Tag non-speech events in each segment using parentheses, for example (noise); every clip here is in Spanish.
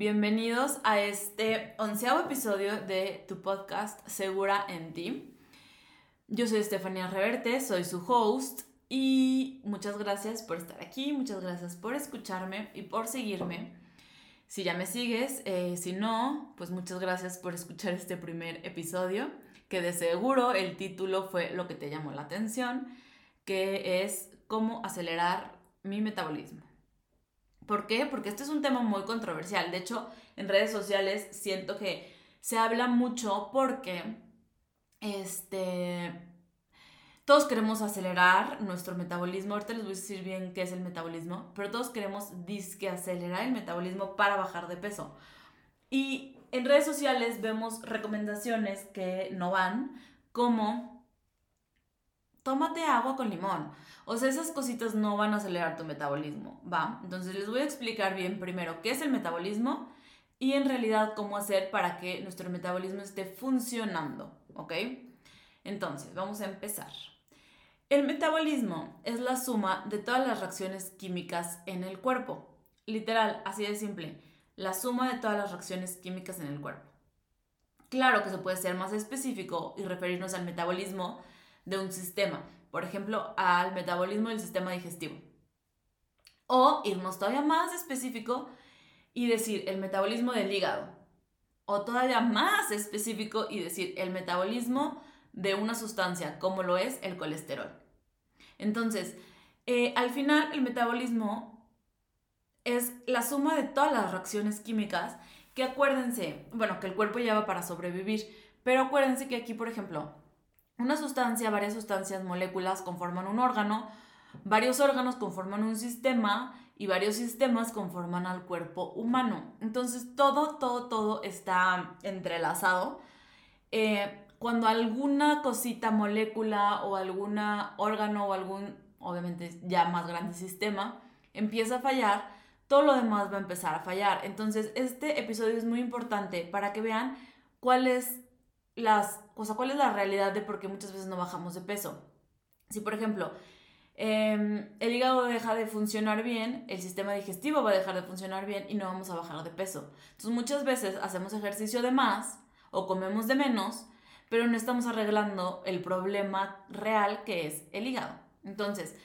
Bienvenidos a este onceavo episodio de tu podcast Segura en ti. Yo soy Estefanía Reverte, soy su host y muchas gracias por estar aquí, muchas gracias por escucharme y por seguirme. Si ya me sigues, eh, si no, pues muchas gracias por escuchar este primer episodio, que de seguro el título fue lo que te llamó la atención, que es cómo acelerar mi metabolismo. ¿Por qué? Porque este es un tema muy controversial. De hecho, en redes sociales siento que se habla mucho porque este, todos queremos acelerar nuestro metabolismo. Ahorita les voy a decir bien qué es el metabolismo, pero todos queremos disque acelerar el metabolismo para bajar de peso. Y en redes sociales vemos recomendaciones que no van, como tómate agua con limón. O sea, esas cositas no van a acelerar tu metabolismo, ¿va? Entonces les voy a explicar bien primero qué es el metabolismo y en realidad cómo hacer para que nuestro metabolismo esté funcionando, ¿ok? Entonces, vamos a empezar. El metabolismo es la suma de todas las reacciones químicas en el cuerpo. Literal, así de simple, la suma de todas las reacciones químicas en el cuerpo. Claro que se puede ser más específico y referirnos al metabolismo de un sistema, por ejemplo, al metabolismo del sistema digestivo. O irnos todavía más específico y decir el metabolismo del hígado. O todavía más específico y decir el metabolismo de una sustancia, como lo es el colesterol. Entonces, eh, al final el metabolismo es la suma de todas las reacciones químicas que acuérdense, bueno, que el cuerpo lleva para sobrevivir, pero acuérdense que aquí, por ejemplo, una sustancia, varias sustancias, moléculas conforman un órgano, varios órganos conforman un sistema y varios sistemas conforman al cuerpo humano. Entonces todo, todo, todo está entrelazado. Eh, cuando alguna cosita, molécula o algún órgano o algún, obviamente ya más grande sistema, empieza a fallar, todo lo demás va a empezar a fallar. Entonces este episodio es muy importante para que vean cuál es las, o cuál es la realidad de por qué muchas veces no bajamos de peso. Si, por ejemplo, em, el hígado deja de funcionar bien, el sistema digestivo va a dejar de funcionar bien y no vamos a bajar de peso. Entonces, muchas veces hacemos ejercicio de más o comemos de menos, pero no estamos arreglando el problema real que es el hígado. Entonces,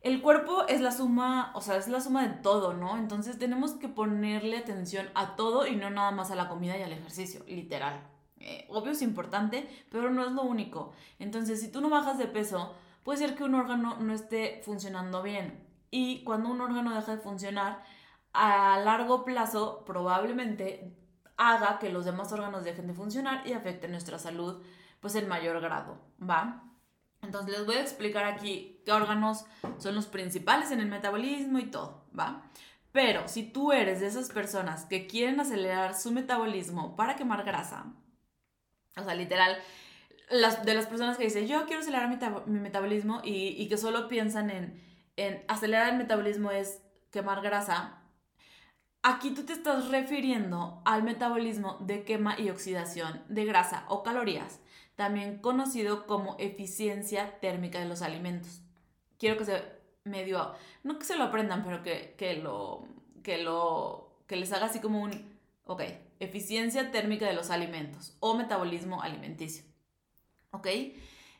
el cuerpo es la suma, o sea, es la suma de todo, ¿no? Entonces tenemos que ponerle atención a todo y no nada más a la comida y al ejercicio, literal. Eh, obvio es importante, pero no es lo único. Entonces, si tú no bajas de peso, puede ser que un órgano no esté funcionando bien. Y cuando un órgano deja de funcionar, a largo plazo probablemente haga que los demás órganos dejen de funcionar y afecte nuestra salud pues en mayor grado, ¿va? Entonces les voy a explicar aquí qué órganos son los principales en el metabolismo y todo, ¿va? Pero si tú eres de esas personas que quieren acelerar su metabolismo para quemar grasa, o sea, literal, las, de las personas que dicen, yo quiero acelerar mi, metabolismo y, que solo piensan en, en acelerar el metabolismo es quemar grasa, aquí tú te estás refiriendo al metabolismo de quema y oxidación de grasa o calorías, también conocido como eficiencia térmica de los alimentos. Quiero que se medio, no que se lo aprendan, pero que, que lo, que lo, que les haga así como un, ok, eficiencia térmica de los alimentos o metabolismo alimenticio. ¿Ok?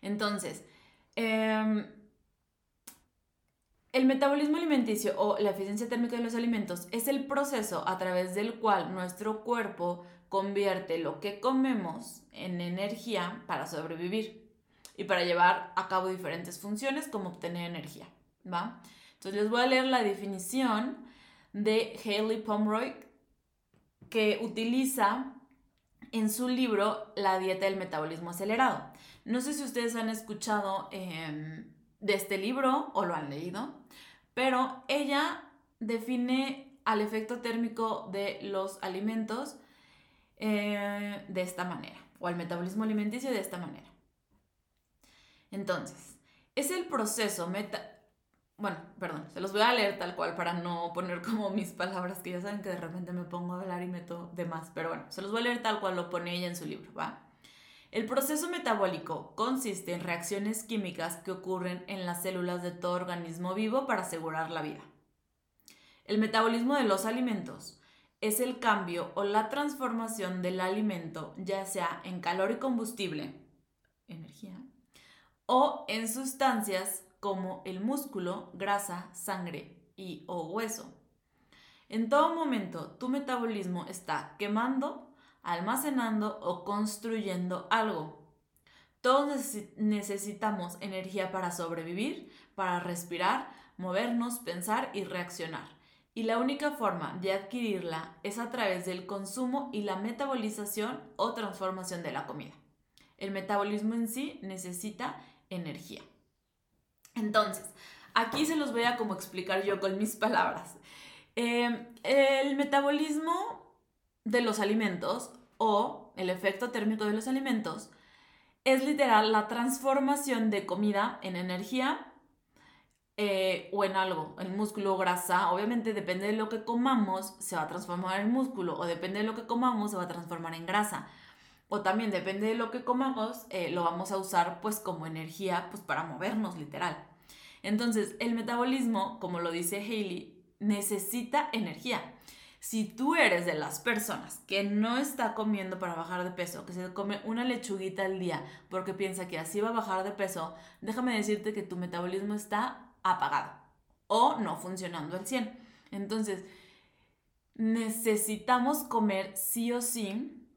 Entonces, em, el metabolismo alimenticio o la eficiencia térmica de los alimentos es el proceso a través del cual nuestro cuerpo convierte lo que comemos en energía para sobrevivir y para llevar a cabo diferentes funciones como obtener energía, ¿va? Entonces les voy a leer la definición de Haley Pomeroy que utiliza en su libro La dieta del metabolismo acelerado. No sé si ustedes han escuchado em, de este libro o lo han leído, pero ella define al efecto térmico de los alimentos eh, de esta manera, o al metabolismo alimenticio de esta manera. Entonces, es el proceso meta bueno, perdón, se los voy a leer tal cual para no poner como mis palabras, que ya saben que de repente me pongo a hablar y meto de más, pero bueno, se los voy a leer tal cual lo pone ella en su libro, ¿va? El proceso metabólico consiste en reacciones químicas que ocurren en las células de todo organismo vivo para asegurar la vida. El metabolismo de los alimentos es el cambio o la transformación del alimento, ya sea en calor y combustible, energía, o en sustancias como el músculo, grasa, sangre y o hueso. En todo momento, tu metabolismo está quemando, almacenando o construyendo algo. Todos necesitamos energía para sobrevivir, para respirar, movernos, pensar y reaccionar. Y la única forma de adquirirla es a través del consumo y la metabolización o transformación de la comida. El metabolismo en sí necesita energía. Entonces, aquí se los voy a como explicar yo con mis (laughs) palabras. Em, el metabolismo de los alimentos o el efecto térmico de los alimentos es literal la transformación de comida en energía eh, o en algo, en músculo o grasa. Obviamente depende de lo que comamos, se va a transformar en músculo o depende de lo que comamos, se va a transformar en grasa. O también depende de lo que comamos, eh, lo vamos a usar pues como energía pues para movernos literal. Entonces el metabolismo, como lo dice Hailey, necesita energía. Si tú eres de las personas que no está comiendo para bajar de peso, que se come una lechuguita al día porque piensa que así va a bajar de peso, déjame decirte que tu metabolismo está apagado o no funcionando al 100. Entonces, necesitamos comer sí o sí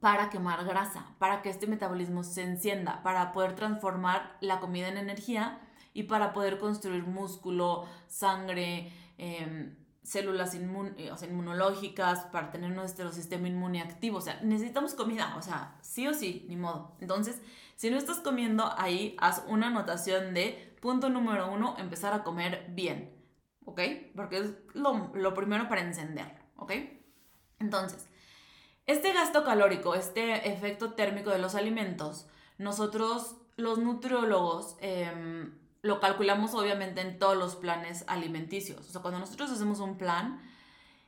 para quemar grasa, para que este metabolismo se encienda, para poder transformar la comida en energía y para poder construir músculo, sangre, Em, células eh, inmunológicas, para tener nuestro sistema inmune activo. O sea, necesitamos comida, o sea, sí o sí, ni modo. Entonces, si no estás comiendo ahí, haz una anotación de punto número uno, empezar a comer bien, ¿ok? Porque es lo, primero para encenderlo, ¿ok? Entonces, este gasto calórico, este efecto térmico de los alimentos, nosotros, los nutriólogos, eh, lo calculamos obviamente en todos los planes alimenticios. O sea, cuando nosotros hacemos un plan,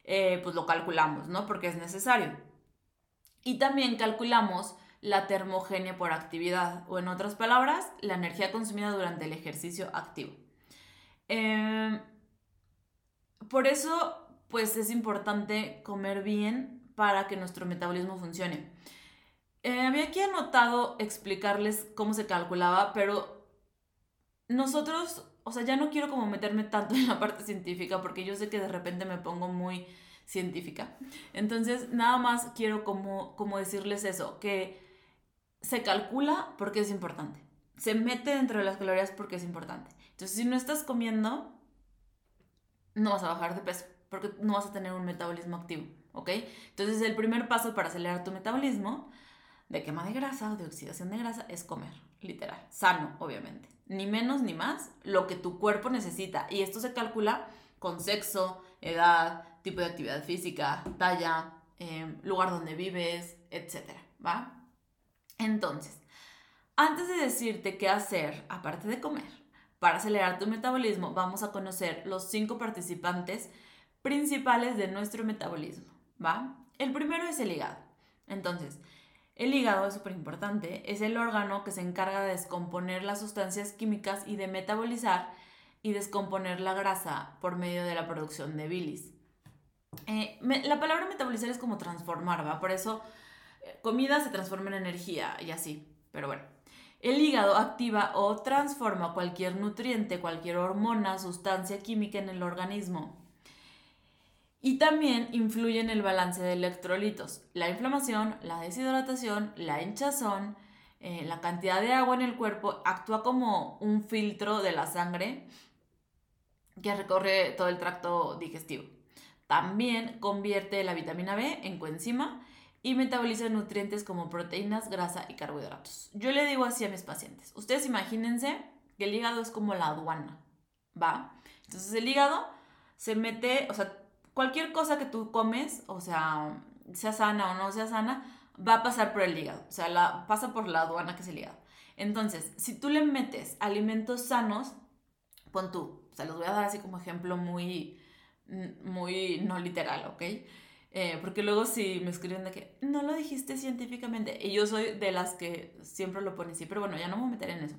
eh, pues lo calculamos, ¿no? Porque es necesario. Y también calculamos la termogenia por actividad, o en otras palabras, la energía consumida durante el ejercicio activo. Em, por eso, pues es importante comer bien para que nuestro metabolismo funcione. Eh, había aquí anotado explicarles cómo se calculaba, pero nosotros, o sea, ya no quiero como meterme tanto (laughs) en la parte científica porque yo sé que de repente me pongo muy científica. Entonces, nada más quiero como, como decirles eso, que se calcula porque es importante. Se mete dentro de las calorías porque es importante. Entonces, si no estás comiendo, no vas a bajar de peso porque no vas a tener un metabolismo activo, ¿ok? Entonces, el primer paso para acelerar tu metabolismo de quema de grasa o de oxidación de grasa es comer, literal, sano, obviamente ni menos ni más, lo que tu cuerpo necesita. Y esto se calcula con sexo, edad, tipo de actividad física, talla, em, lugar donde vives, etc. ¿Va? Entonces, antes de decirte qué hacer, aparte de comer, para acelerar tu metabolismo, vamos a conocer los cinco participantes principales de nuestro metabolismo. ¿Va? El primero es el hígado. Entonces, el hígado es súper importante, es el órgano que se encarga de descomponer las sustancias químicas y de metabolizar y descomponer la grasa por medio de la producción de bilis. Eh, la palabra metabolizar es como transformar, ¿va? Por eso eh, comida se transforma en energía y así. Pero bueno, el hígado activa o transforma cualquier nutriente, cualquier hormona, sustancia química en el organismo y también influye en el balance de electrolitos, la inflamación, la deshidratación, la hinchazón, eh, la cantidad de agua en el cuerpo actúa como un filtro de la sangre que recorre todo el tracto digestivo. También convierte la vitamina B en coenzima y metaboliza nutrientes como proteínas, grasa y carbohidratos. Yo le digo así a mis pacientes. Ustedes imagínense que el hígado es como la aduana, ¿va? Entonces el hígado se mete, o sea, cualquier cosa que tú comes, o sea, sea sana o no sea sana, va a pasar por el hígado. O sea, la, pasa por la aduana que es el hígado. Entonces, si tú le metes alimentos sanos, pon tú, o sea, los voy a dar así como ejemplo muy, muy no literal, ¿ok? Eh, porque luego si me escriben de que no lo dijiste científicamente, y yo soy de las que siempre lo pone así, pero bueno, ya no me voy a meter en eso.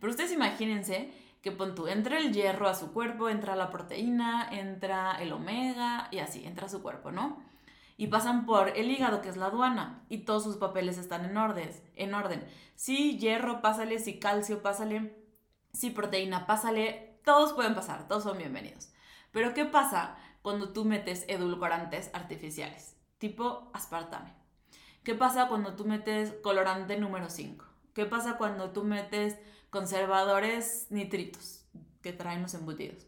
Pero ustedes imagínense que pon tú, entra el hierro a su cuerpo, entra la proteína, entra el omega y así, entra a su cuerpo, ¿no? y pasan por el hígado, que es la aduana, y todos sus papeles están en orden. En orden. Si hierro, pásale, si calcio, pásale, si proteína, pásale, todos pueden pasar, todos son bienvenidos. Pero ¿qué pasa cuando tú metes edulcorantes artificiales, tipo aspartame? ¿Qué pasa cuando tú metes colorante número 5? ¿Qué pasa cuando tú metes conservadores nitritos que traen los embutidos?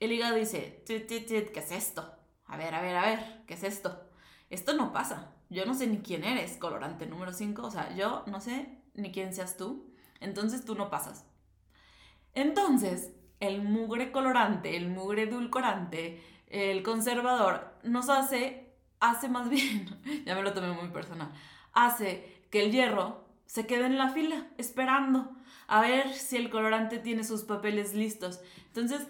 El hígado dice, ¿qué es esto? A ver, a ver, a ver, ¿qué es esto? Esto no pasa. Yo no sé ni quién eres, colorante número 5. O sea, yo no sé ni quién seas tú. Entonces tú no pasas. Entonces, el mugre colorante, el mugre edulcorante, el conservador, nos hace, hace más bien, (laughs) ya me lo tomé muy personal, hace que el hierro se quede en la fila esperando a ver si el colorante tiene sus papeles listos. Entonces,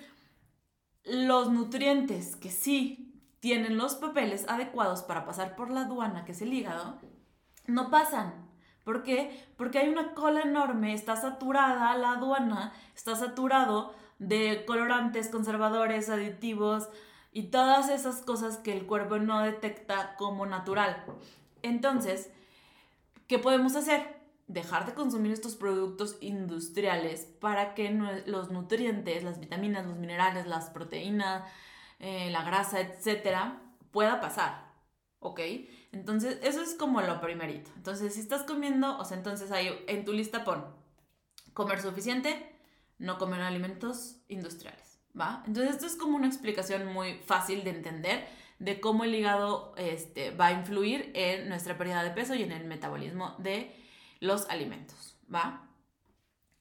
los nutrientes que sí tienen los papeles adecuados para pasar por la aduana, que es el hígado, no pasan. ¿Por qué? Porque hay una cola enorme, está saturada la aduana, está saturado de colorantes, conservadores, aditivos y todas esas cosas que el cuerpo no detecta como natural. Entonces, ¿qué podemos hacer? Dejar de consumir estos productos industriales para que los nutrientes, las vitaminas, los minerales, las proteínas, eh, la grasa, etcétera, pueda pasar. ¿Ok? Entonces, eso es como lo primerito. Entonces, si estás comiendo, o sea, entonces ahí en tu lista pon comer suficiente, no comer alimentos industriales. ¿Va? Entonces, esto es como una explicación muy fácil de entender de cómo el hígado este, va a influir en nuestra pérdida de peso y en el metabolismo de los alimentos. ¿Va?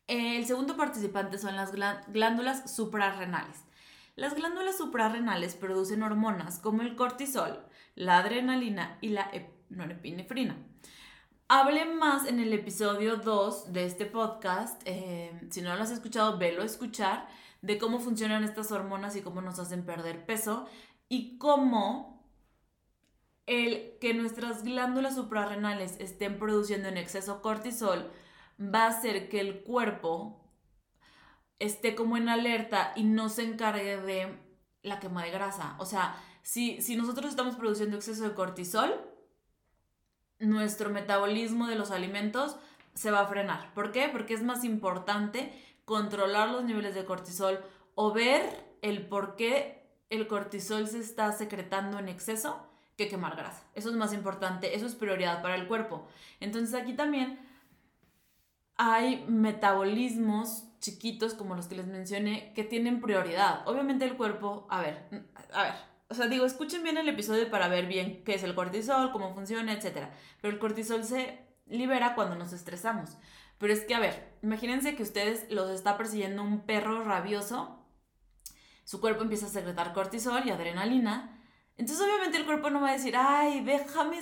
El segundo participante son las glándulas suprarrenales. Las glándulas suprarrenales producen hormonas como el cortisol, la adrenalina y la norepinefrina. Hablé más en el episodio 2 de este podcast. Eh, si no lo has escuchado, velo a escuchar de cómo funcionan estas hormonas y cómo nos hacen perder peso y cómo el que nuestras glándulas suprarrenales estén produciendo en exceso cortisol va a hacer que el cuerpo esté como en alerta y no se encargue de la quema de grasa. O sea, si, si nosotros estamos produciendo exceso de cortisol, nuestro metabolismo de los alimentos se va a frenar. ¿Por qué? Porque es más importante controlar los niveles de cortisol o ver el por qué el cortisol se está secretando en exceso que quemar grasa. Eso es más importante, eso es prioridad para el cuerpo. Entonces aquí también hay metabolismos chiquitos como los que les mencioné que tienen prioridad. Obviamente el cuerpo, a ver, a ver, o sea, digo, escuchen bien el episodio para ver bien qué es el cortisol, cómo funciona, etc. Pero el cortisol se libera cuando nos estresamos. Pero es que, a ver, imagínense que ustedes los está persiguiendo un perro rabioso, su cuerpo empieza a secretar cortisol y adrenalina, entonces obviamente el cuerpo no va a decir, ay, déjame,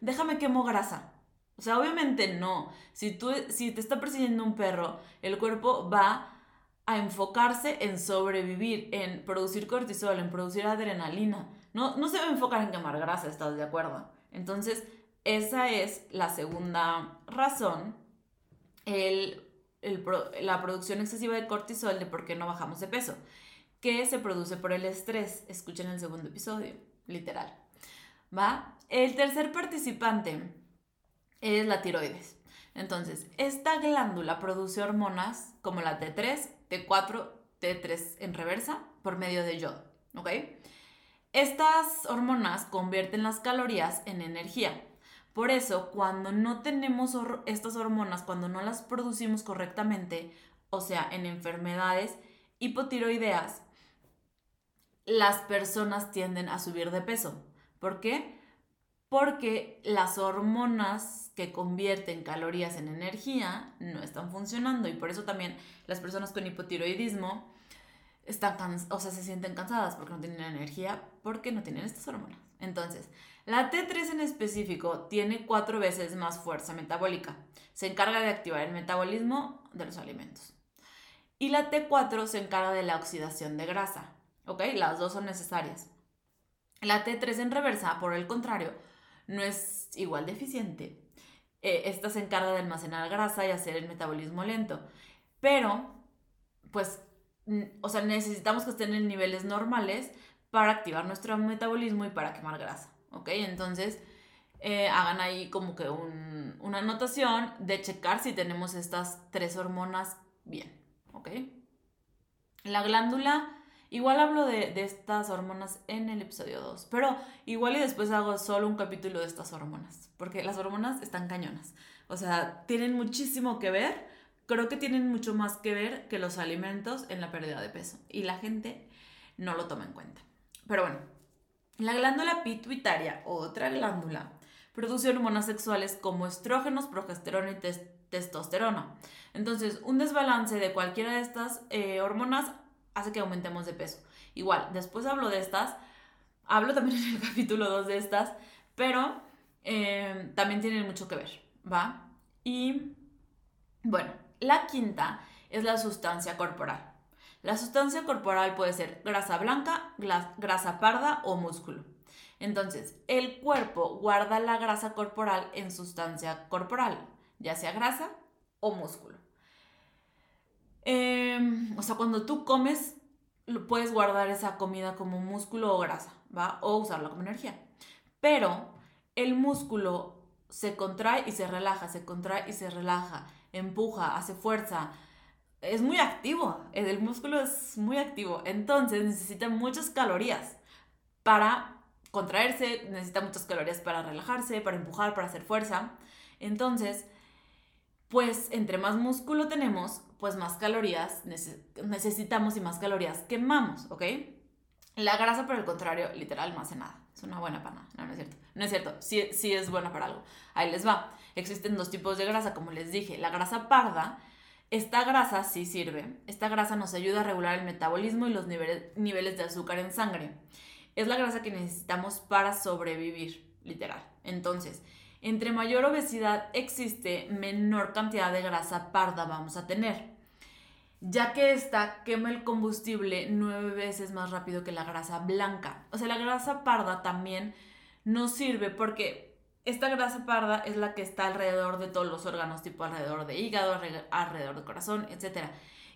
déjame quemo grasa. O sea, obviamente no. Si, tú, si te está persiguiendo un perro, el cuerpo va a enfocarse en sobrevivir, en producir cortisol, en producir adrenalina. No, no se va a enfocar en quemar grasa, ¿estás de acuerdo? Entonces, esa es la segunda razón, el, la producción excesiva de cortisol de por qué no bajamos de peso, que se produce por el estrés. Escuchen el segundo episodio, literal. ¿Va? El tercer participante es la tiroides. Entonces, esta glándula produce hormonas como la T3, T4, T3 en reversa por medio de yodo, ¿ok? Estas hormonas convierten las calorías en energía. Por eso, cuando no tenemos estas hormonas, cuando no las producimos correctamente, o sea, en enfermedades hipotiroideas, las personas tienden a subir de peso. ¿Por qué? Porque las hormonas que convierten calorías en energía no están funcionando y por eso también las personas con hipotiroidismo están o sea, se sienten cansadas porque no tienen energía, porque no tienen estas hormonas. Entonces, la T3 en específico tiene cuatro veces más fuerza metabólica. Se encarga de activar el metabolismo de los alimentos. Y la T4 se encarga de la oxidación de grasa. ¿Ok? Las dos son necesarias. La T3 en reversa, por el contrario, no es igual de eficiente eh, esta se encarga de almacenar grasa y hacer el metabolismo lento. Pero, pues, o sea, necesitamos que estén en niveles normales para activar nuestro metabolismo y para quemar grasa, ¿ok? Entonces, eh, hagan ahí como que una anotación de checar si tenemos estas tres hormonas bien, ¿ok? La glándula, igual hablo de, estas hormonas en el episodio 2, pero igual y después hago solo un capítulo de estas hormonas, porque las hormonas están cañonas, o sea, tienen muchísimo que ver, creo que tienen mucho más que ver que los alimentos en la pérdida de peso, y la gente no lo toma en cuenta. Pero bueno, la glándula pituitaria, otra glándula, produce hormonas sexuales como estrógenos, progesterona y testosterona. Entonces, un desbalance de cualquiera de estas eh, hormonas hace que aumentemos de peso. Igual, después hablo de estas, hablo también en el (laughs) capítulo 2 de estas, pero eh, también tienen mucho que ver, ¿va? Y bueno, la quinta es la sustancia corporal. La sustancia corporal puede ser grasa blanca, grasa parda o músculo. Entonces, el cuerpo guarda la grasa corporal en sustancia corporal, ya sea grasa o músculo. Em, o sea, cuando tú comes, puedes guardar esa comida como músculo o grasa, ¿va? O usarla como energía. Pero el músculo se contrae y se relaja, se contrae y se relaja, empuja, hace fuerza, es muy activo, el músculo es muy activo, entonces necesita muchas calorías para contraerse, necesita muchas calorías para relajarse, para empujar, para hacer fuerza. Entonces, pues entre más músculo tenemos, pues más calorías necesitamos y más calorías quemamos, ¿ok? La grasa, por el contrario, literal no hace nada. Es una buena para nada. No, no es cierto. No es cierto. Sí, sí es buena para algo. Ahí les va. Existen dos tipos de grasa, como les dije. La grasa parda, esta grasa sí sirve. Esta grasa nos ayuda a regular el metabolismo y los niveles, de azúcar en sangre. Es la grasa que necesitamos para sobrevivir, literal. Entonces, entre mayor obesidad existe, menor cantidad de grasa parda vamos a tener, ya que esta quema el combustible nueve veces más rápido que la grasa blanca. O sea, la grasa parda también nos sirve porque esta grasa parda es la que está alrededor de todos los órganos, tipo alrededor de hígado, alrededor del corazón, etc.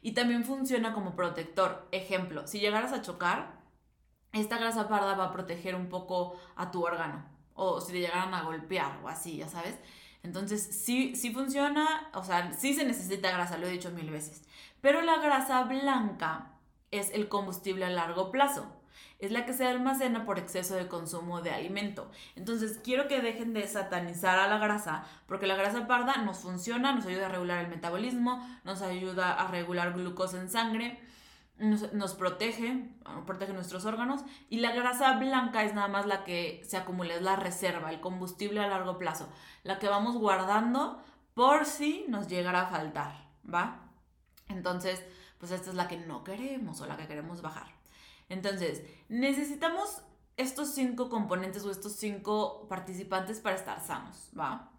Y también funciona como protector. Ejemplo, si llegaras a chocar, esta grasa parda va a proteger un poco a tu órgano. O si te llegaran a golpear o así, ya sabes. Entonces, sí, sí funciona, o sea, sí se necesita grasa, lo he dicho mil veces. Pero la grasa blanca es el combustible a largo plazo es la que se almacena por exceso de consumo de alimento. Entonces, quiero que dejen de satanizar a la grasa, porque la grasa parda nos funciona, nos ayuda a regular el metabolismo, nos ayuda a regular glucosa en sangre, nos, protege, protege nuestros órganos, y la grasa blanca es nada más la que se acumula, es la reserva, el combustible a largo plazo, la que vamos guardando por si nos llegara a faltar, ¿va? Entonces, pues esta es la que no queremos o la que queremos bajar. Entonces, necesitamos estos cinco componentes o estos cinco participantes para estar sanos, ¿va?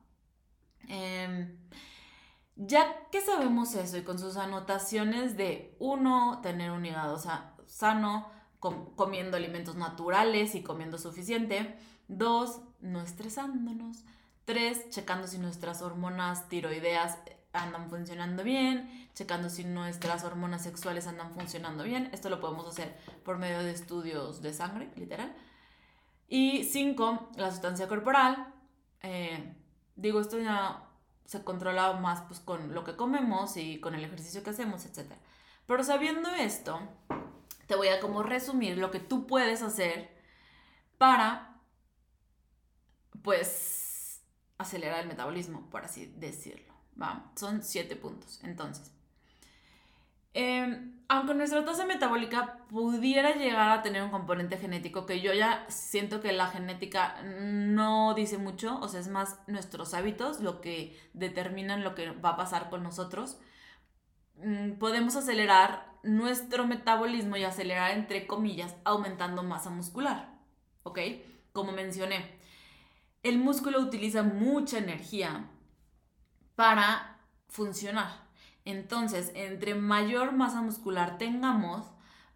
Ya que sabemos eso y con sus anotaciones de uno, tener un hígado sano, comiendo alimentos naturales y comiendo suficiente. Dos, no estresándonos. Tres, checando si nuestras hormonas tiroideas andan funcionando bien, checando si nuestras hormonas sexuales andan funcionando bien. Esto lo podemos hacer por medio de estudios de sangre, literal. Y cinco, la sustancia corporal. Eh, digo, esto ya se controla más pues, con lo que comemos y con el ejercicio que hacemos, etc. Pero sabiendo esto, te voy a como resumir lo que tú puedes hacer para, pues, acelerar el metabolismo, por así decirlo. Va, son siete puntos. Entonces, em, aunque nuestra tasa metabólica pudiera llegar a tener un componente genético, que yo ya siento que la genética no dice mucho, o sea, es más nuestros hábitos lo que determinan lo que va a pasar con nosotros, mm, podemos acelerar nuestro metabolismo y acelerar, entre comillas, aumentando masa muscular. ¿Ok? Como mencioné, el músculo utiliza mucha energía para funcionar. Entonces, entre mayor masa muscular tengamos,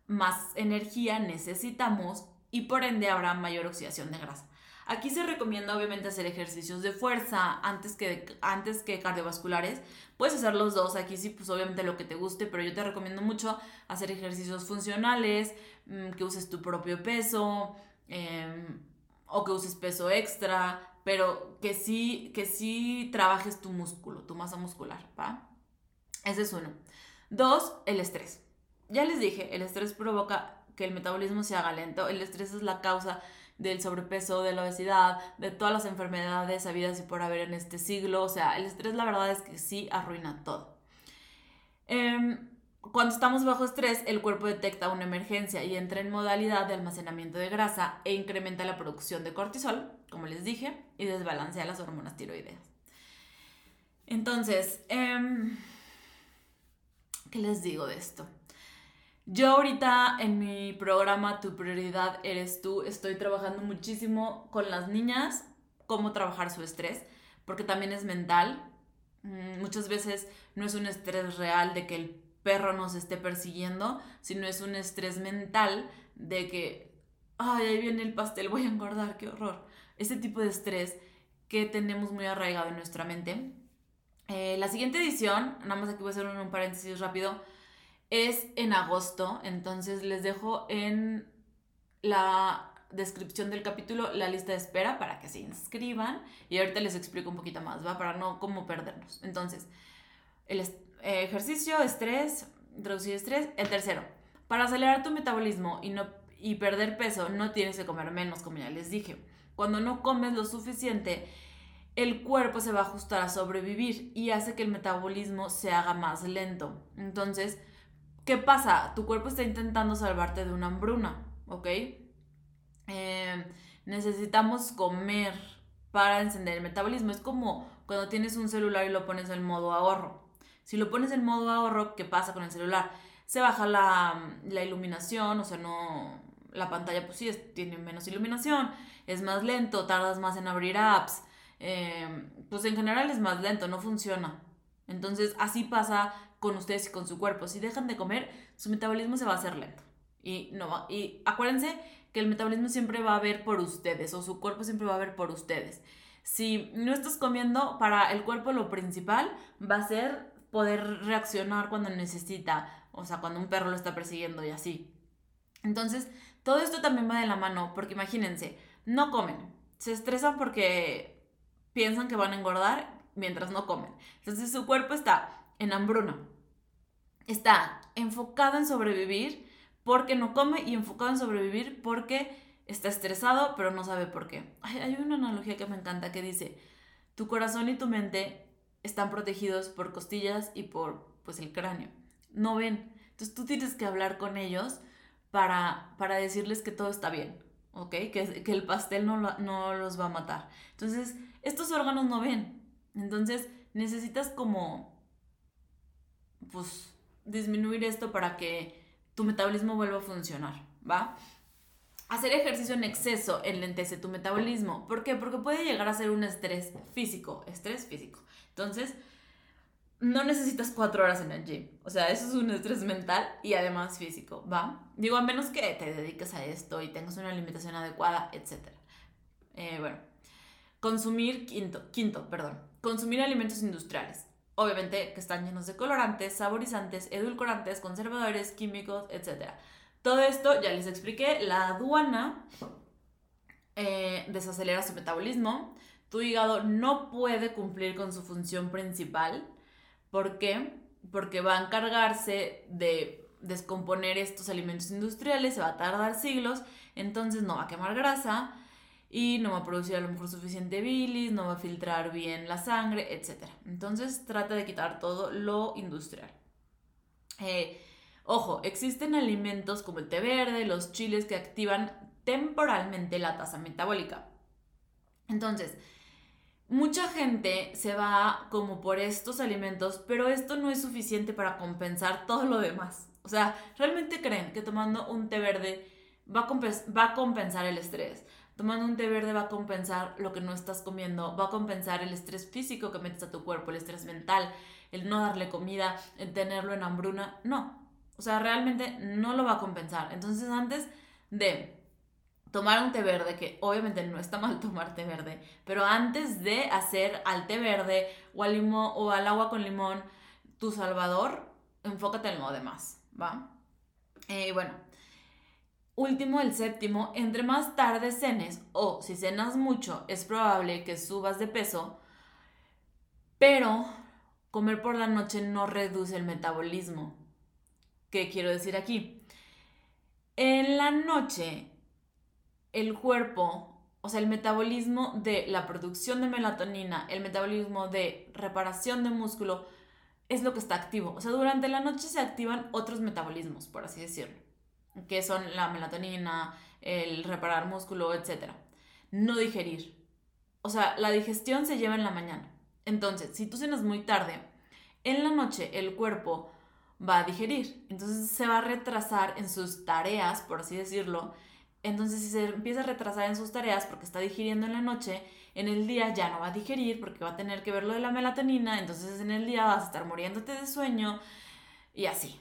más energía necesitamos y por ende habrá mayor oxidación de grasa. Aquí se recomienda obviamente hacer ejercicios de fuerza antes que, antes que cardiovasculares. Puedes hacer los dos, aquí sí, pues obviamente lo que te guste, pero yo te recomiendo mucho hacer ejercicios funcionales, mm, que uses tu propio peso, em, o que uses peso extra, pero que sí, que sí trabajes tu músculo, tu masa muscular, ¿va? Ese es uno. Dos, el estrés. Ya les dije, el estrés provoca que el metabolismo se haga lento. El estrés es la causa del sobrepeso, de la obesidad, de todas las enfermedades habidas y por haber en este siglo. O sea, el estrés la verdad es que sí arruina todo. Em, cuando estamos bajo estrés, el cuerpo detecta una emergencia y entra en modalidad de almacenamiento de grasa e incrementa la producción de cortisol, como les dije, y desbalancea las hormonas tiroideas. Entonces, em, ¿qué les digo de esto? Yo ahorita en mi programa Tu prioridad eres tú, estoy trabajando muchísimo con las niñas, cómo trabajar su estrés, porque también es mental. Mm, muchas veces no es un estrés real de que el perro nos esté persiguiendo, sino es un estrés mental de que, ay, ahí viene el pastel, voy a engordar, qué horror. Ese tipo de estrés que tenemos muy arraigado en nuestra mente. Eh, la siguiente edición, nada más aquí voy a hacer un paréntesis rápido, es en agosto, entonces les dejo en la descripción del capítulo la lista de espera para que se inscriban y ahorita les explico un poquito más, ¿va? Para no cómo perdernos. Entonces, el ejercicio, estrés, introducir estrés. El tercero, para acelerar tu metabolismo y, no, y perder peso no tienes que comer menos, como ya les dije. Cuando no comes lo suficiente, el cuerpo se va a ajustar a sobrevivir y hace que el metabolismo se haga más lento. Entonces, ¿Qué pasa? Tu cuerpo está intentando salvarte de una hambruna, ¿ok? Eh, necesitamos comer para encender el metabolismo. Es como cuando tienes un celular y lo pones en modo ahorro. Si lo pones en modo ahorro, ¿qué pasa con el celular? Se baja la, iluminación, o sea, no... La pantalla pues sí tiene menos iluminación, es más lento, tardas más en abrir apps. Eh, pues en general es más lento, no funciona. Entonces así pasa con ustedes y con su cuerpo. Si dejan de comer, su metabolismo se va a hacer lento. Y, no, y acuérdense que el metabolismo siempre va a ver por ustedes o su cuerpo siempre va a ver por ustedes. Si no estás comiendo, para el cuerpo lo principal va a ser poder reaccionar cuando necesita, o sea, cuando un perro lo está persiguiendo y así. Entonces, todo esto también va de la mano, porque imagínense, no comen, se estresan porque piensan que van a engordar mientras no comen. Entonces su cuerpo está en hambruna. Está enfocado en sobrevivir porque no come y enfocado en sobrevivir porque está estresado pero no sabe por qué. Hay, una analogía que me encanta que dice, tu corazón y tu mente están protegidos por costillas y por pues el cráneo. No ven. Entonces tú tienes que hablar con ellos para, para decirles que todo está bien, ¿ok? Que, que el pastel no, no los va a matar. Entonces, estos órganos no ven. Entonces, necesitas como pues, disminuir esto para que tu metabolismo vuelva a funcionar, ¿va? Hacer ejercicio en exceso enlentece tu metabolismo. ¿Por qué? Porque puede llegar a ser un estrés físico, estrés físico. Entonces, no necesitas cuatro horas en el gym. O sea, eso es un estrés mental y además físico, ¿va? Digo, a menos que te dediques a esto y tengas una alimentación adecuada, etc. Eh, bueno, consumir, quinto, quinto, perdón, consumir alimentos industriales obviamente que están llenos de colorantes, saborizantes, edulcorantes, conservadores, químicos, etc. Todo esto ya les expliqué, la aduana eh, desacelera su metabolismo, tu hígado no puede cumplir con su función principal. ¿Por qué? Porque va a encargarse de descomponer estos alimentos industriales, se va a tardar siglos, entonces no va a quemar grasa, y no va a producir a lo mejor suficiente bilis, no va a filtrar bien la sangre, etc. Entonces trata de quitar todo lo industrial. Eh, ojo, existen alimentos como el té verde, los chiles que activan temporalmente la tasa metabólica. Entonces, mucha gente se va como por estos alimentos, pero esto no es suficiente para compensar todo lo demás. O sea, ¿realmente creen que tomando un té verde va va a compensar el estrés? Tomando un té verde va a compensar lo que no estás comiendo, va a compensar el estrés físico que metes a tu cuerpo, el estrés mental, el no darle comida, el tenerlo en hambruna. No, o sea, realmente no lo va a compensar. Entonces, antes de tomar un té verde, que obviamente no está mal (laughs) tomar té verde, pero antes de hacer al té verde o al, limón, o al agua con limón tu salvador, enfócate en lo demás, ¿va? Y eh, bueno, último, el séptimo, entre más tarde cenes o si cenas mucho, es probable que subas de peso, pero comer por la noche no reduce el metabolismo. ¿Qué quiero decir aquí? En la noche, el cuerpo, o sea, el metabolismo de la producción de melatonina, el metabolismo de reparación de músculo, es lo que está activo. O sea, durante la noche se activan otros metabolismos, por así decirlo que son la melatonina, el reparar músculo, etc. No digerir. O sea, la digestión se lleva en la mañana. Entonces, si tú cenas muy tarde, en la noche el cuerpo va a digerir. Entonces se va a retrasar en sus tareas, por así decirlo. Entonces, si se empieza a retrasar en sus tareas porque está digiriendo en la noche, en el día ya no va a digerir porque va a tener que ver lo de la melatonina. Entonces, en el día vas a estar muriéndote de sueño y así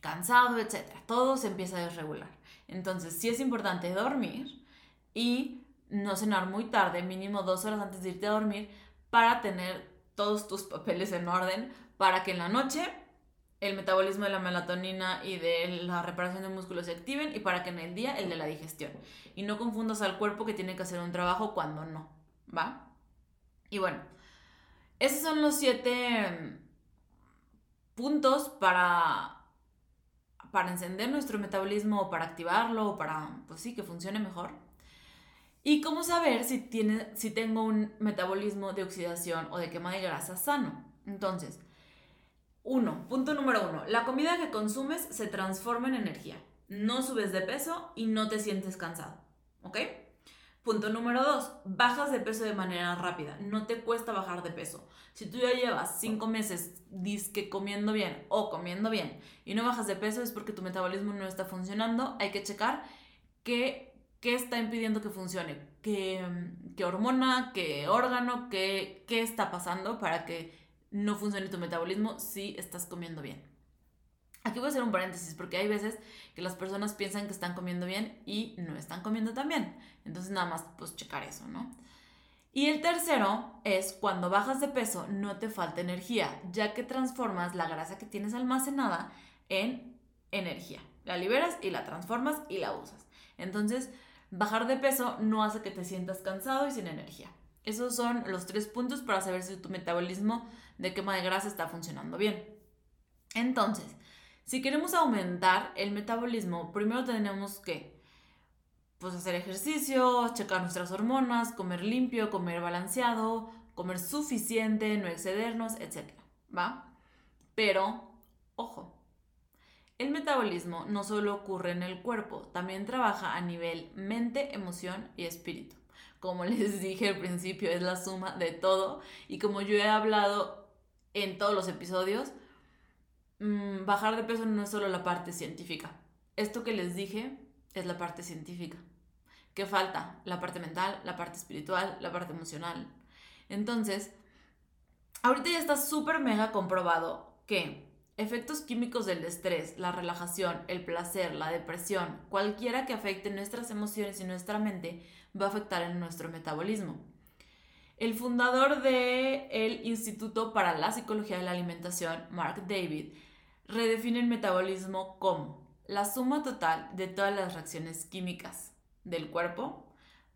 cansado, etc. Todo se empieza a desregular. Entonces, sí es importante dormir y no cenar muy tarde, mínimo dos horas antes de irte a dormir, para tener todos tus papeles en orden, para que en la noche el metabolismo de la melatonina y de la reparación de músculos se activen y para que en el día el de la digestión. Y no confundas al cuerpo que tiene que hacer un trabajo cuando no, ¿va? Y bueno, esos son los siete puntos para para encender nuestro metabolismo o para activarlo o para, pues sí, que funcione mejor. Y cómo saber si, si tengo un metabolismo de oxidación o de quema de grasa sano. Entonces, uno, punto número uno, la comida que consumes se transforma en energía. No subes de peso y no te sientes cansado. ¿Ok? Punto número dos, bajas de peso de manera rápida. No te cuesta bajar de peso. Si tú ya llevas cinco meses disque comiendo bien o comiendo bien y no bajas de peso es porque tu metabolismo no está funcionando. Hay que checar qué, qué está impidiendo que funcione. Qué, qué hormona, qué órgano, qué, qué está pasando para que no funcione tu metabolismo si estás comiendo bien. Aquí voy a hacer un paréntesis porque hay veces que las personas piensan que están comiendo bien y no están comiendo tan bien. Entonces nada más pues checar eso, ¿no? Y el tercero es cuando bajas de peso no te falta energía, ya que transformas la grasa que tienes almacenada en energía. La liberas y la transformas y la usas. Entonces, bajar de peso no hace que te sientas cansado y sin energía. Esos son los tres puntos para saber si tu metabolismo de quema de grasa está funcionando bien. Entonces, si queremos aumentar el metabolismo, primero tenemos que pues, hacer ejercicio, checar nuestras hormonas, comer limpio, comer balanceado, comer suficiente, no excedernos, etc. ¿Va? Pero, ojo, el metabolismo no solo ocurre en el cuerpo, también trabaja a nivel mente, emoción y espíritu. Como (laughs) les dije al principio, es la suma de todo y como yo he hablado en todos los episodios, Mm, bajar de peso no es solo la parte científica. Esto que les dije es la parte científica. ¿Qué falta? La parte mental, la parte espiritual, la parte emocional. Entonces, ahorita ya está súper mega comprobado que efectos químicos del estrés, la relajación, el placer, la depresión, cualquiera que afecte nuestras emociones y nuestra mente, va a afectar en nuestro metabolismo. El fundador del el Instituto para la Psicología de la Alimentación, Mark David, redefine el metabolismo como la suma total de todas las reacciones químicas del cuerpo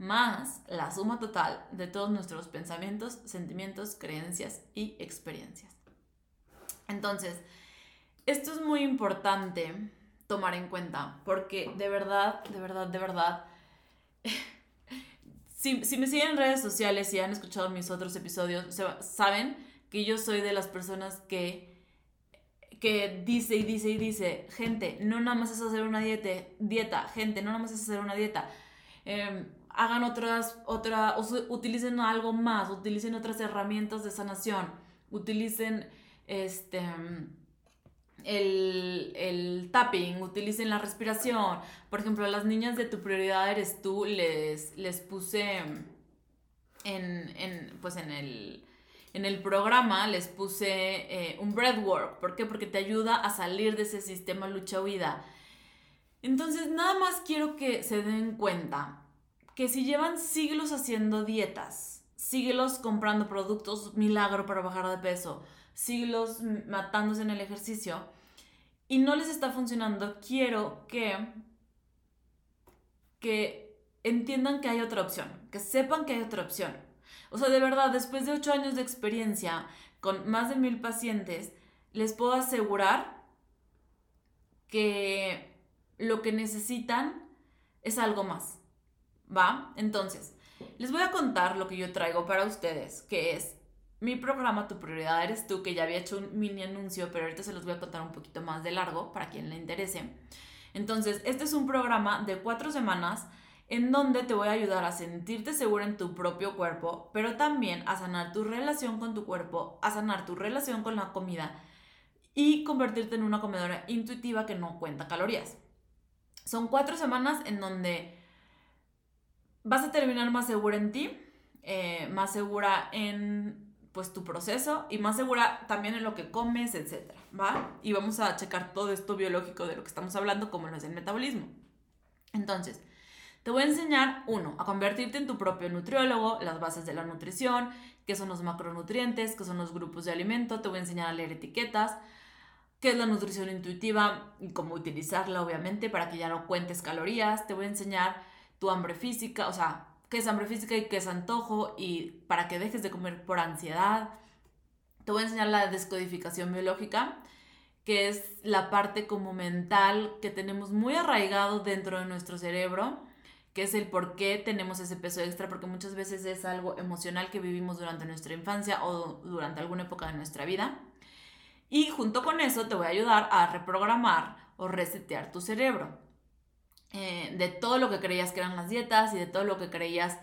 más la suma total de todos nuestros pensamientos, sentimientos, creencias y experiencias. Entonces, esto es muy importante tomar en cuenta porque de verdad, de verdad, de verdad, (laughs) si, me siguen en redes sociales y han escuchado mis otros episodios, saben que yo soy de las personas que que dice y dice y dice, gente, no nada más es hacer una dieta, dieta gente, no nada más es hacer una dieta. Em, hagan otras, otra, utilicen algo más, utilicen otras herramientas de sanación, utilicen este, el, el tapping, utilicen la respiración. Por ejemplo, a las niñas de tu prioridad eres tú, les, les puse en, en, pues en el en el programa les puse eh, un breathwork. ¿Por qué? Porque te ayuda a salir de ese sistema lucha-huida. Entonces, nada más quiero que se den cuenta que si llevan siglos haciendo dietas, siglos comprando productos milagro para bajar de peso, siglos matándose en el ejercicio y no les está funcionando, quiero que que entiendan que hay otra opción, que sepan que hay otra opción. O sea, de verdad, después de ocho años de experiencia con más de mil pacientes, les puedo asegurar que lo que necesitan es algo más. ¿Va? Entonces, les voy a contar lo que yo traigo para ustedes, que es mi programa Tu prioridad eres tú, que ya había hecho un mini anuncio, pero ahorita se los voy a contar un poquito más de largo para quien le interese. Entonces, este es un programa de cuatro semanas en donde te voy a ayudar a sentirte segura en tu propio cuerpo, pero también a sanar tu relación con tu cuerpo, a sanar tu relación con la comida y convertirte en una comedora intuitiva que no cuenta calorías. Son cuatro semanas en donde vas a terminar más segura en ti, eh, más segura en pues tu proceso y más segura también en lo que comes, etcétera, ¿va? Y vamos a checar todo esto biológico de lo que estamos hablando, como lo es el metabolismo. Entonces, te voy a enseñar, uno, a convertirte en tu propio nutriólogo, las bases de la nutrición, qué son los macronutrientes, qué son los grupos de alimento, te voy a enseñar a leer etiquetas, qué es la nutrición intuitiva y cómo utilizarla, obviamente, para que ya no cuentes calorías, te voy a enseñar tu hambre física, o sea, qué es hambre física y qué es antojo y para que dejes de comer por ansiedad. Te voy a enseñar la descodificación biológica, que es la parte como mental que tenemos muy arraigado dentro de nuestro cerebro, que es el por qué tenemos ese peso extra, porque muchas veces es algo emocional que vivimos durante nuestra infancia o durante alguna época de nuestra vida. Y junto con eso te voy a ayudar a reprogramar o resetear tu cerebro. Eh, de todo lo que creías que eran las dietas y de todo lo que creías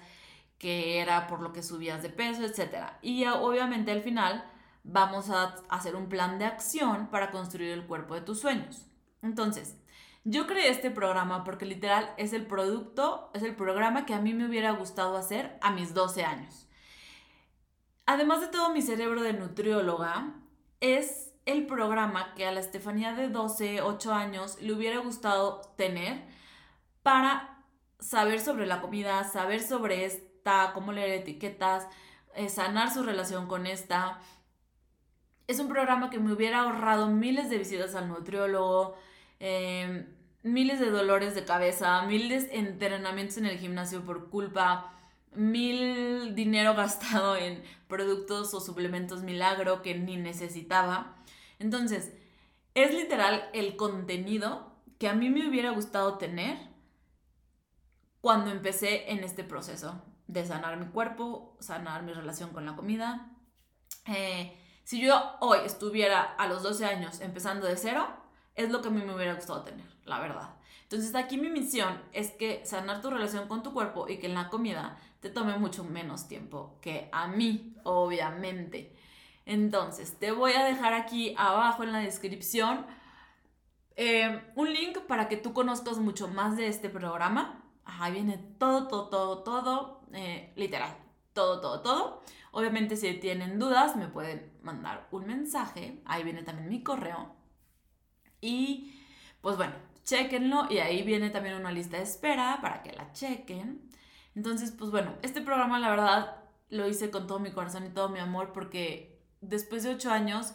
que era por lo que subías de peso, etc. Y obviamente al final vamos a hacer un plan de acción para construir el cuerpo de tus sueños. Entonces, yo creé este programa porque literal es el producto, es el programa que a mí me hubiera gustado hacer a mis 12 años. Además de todo mi cerebro de nutrióloga, es el programa que a la Estefanía de 12, 8 años le hubiera gustado tener para saber sobre la comida, saber sobre esta, cómo leer etiquetas, eh, sanar su relación con esta. Es un programa que me hubiera ahorrado miles de visitas al nutriólogo, em, miles de dolores de cabeza, miles de entrenamientos en el gimnasio por culpa, mil dinero (laughs) gastado en productos o suplementos milagro que ni necesitaba. Entonces, es literal el contenido que a mí me hubiera gustado tener cuando empecé en este proceso de sanar mi cuerpo, sanar mi relación con la comida. Eh, si yo hoy estuviera a los 12 años empezando de cero, es lo que a mí me hubiera gustado tener, la verdad. Entonces aquí mi misión es que sanar tu relación con tu cuerpo y que en la comida te tome mucho menos tiempo que a mí, obviamente. Entonces, te voy a dejar aquí abajo en la descripción eh, un link para que tú conozcas mucho más de este programa ahí viene todo, todo, todo, todo, eh, literal, todo, todo, todo. Obviamente si tienen dudas me pueden mandar un mensaje, ahí viene también mi correo. Y pues bueno, chequenlo y ahí viene también una lista de espera para que la chequen. Entonces, pues bueno, este programa la verdad lo hice con todo mi corazón y todo mi amor porque después de ocho años,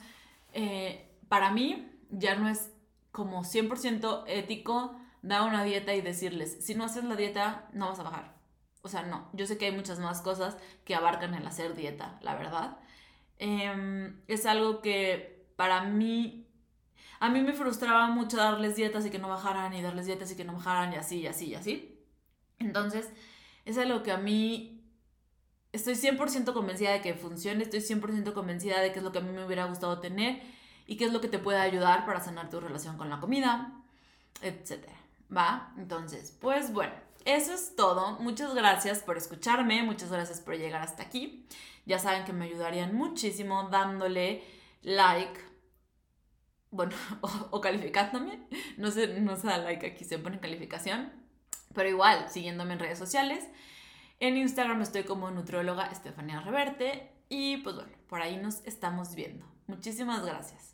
eh, para mí ya no es como 100% ético dar una dieta y decirles, si no haces la dieta, no vas a bajar. O sea, no, yo sé que hay muchas más cosas que abarcan el hacer dieta, la verdad. Em, es algo que para mí, a mí me frustraba mucho darles dietas y que no bajaran y darles dietas y que no bajaran y así, y así, y así. Entonces, es algo que a mí estoy 100% convencida de que funcione, estoy 100% convencida de que es lo que a mí me hubiera gustado tener y que es lo que te puede ayudar para sanar tu relación con la comida, etcétera. ¿Va? Entonces, pues bueno, eso es todo. Muchas gracias por escucharme, muchas gracias por llegar hasta aquí. Ya saben que me ayudarían muchísimo dándole like, bueno, (laughs) o, calificándome. No se, no se da like aquí, se pone calificación. Pero igual, siguiéndome en redes sociales. En Instagram estoy como nutrióloga Estefanía Reverte. Y pues bueno, por ahí nos estamos viendo. Muchísimas gracias.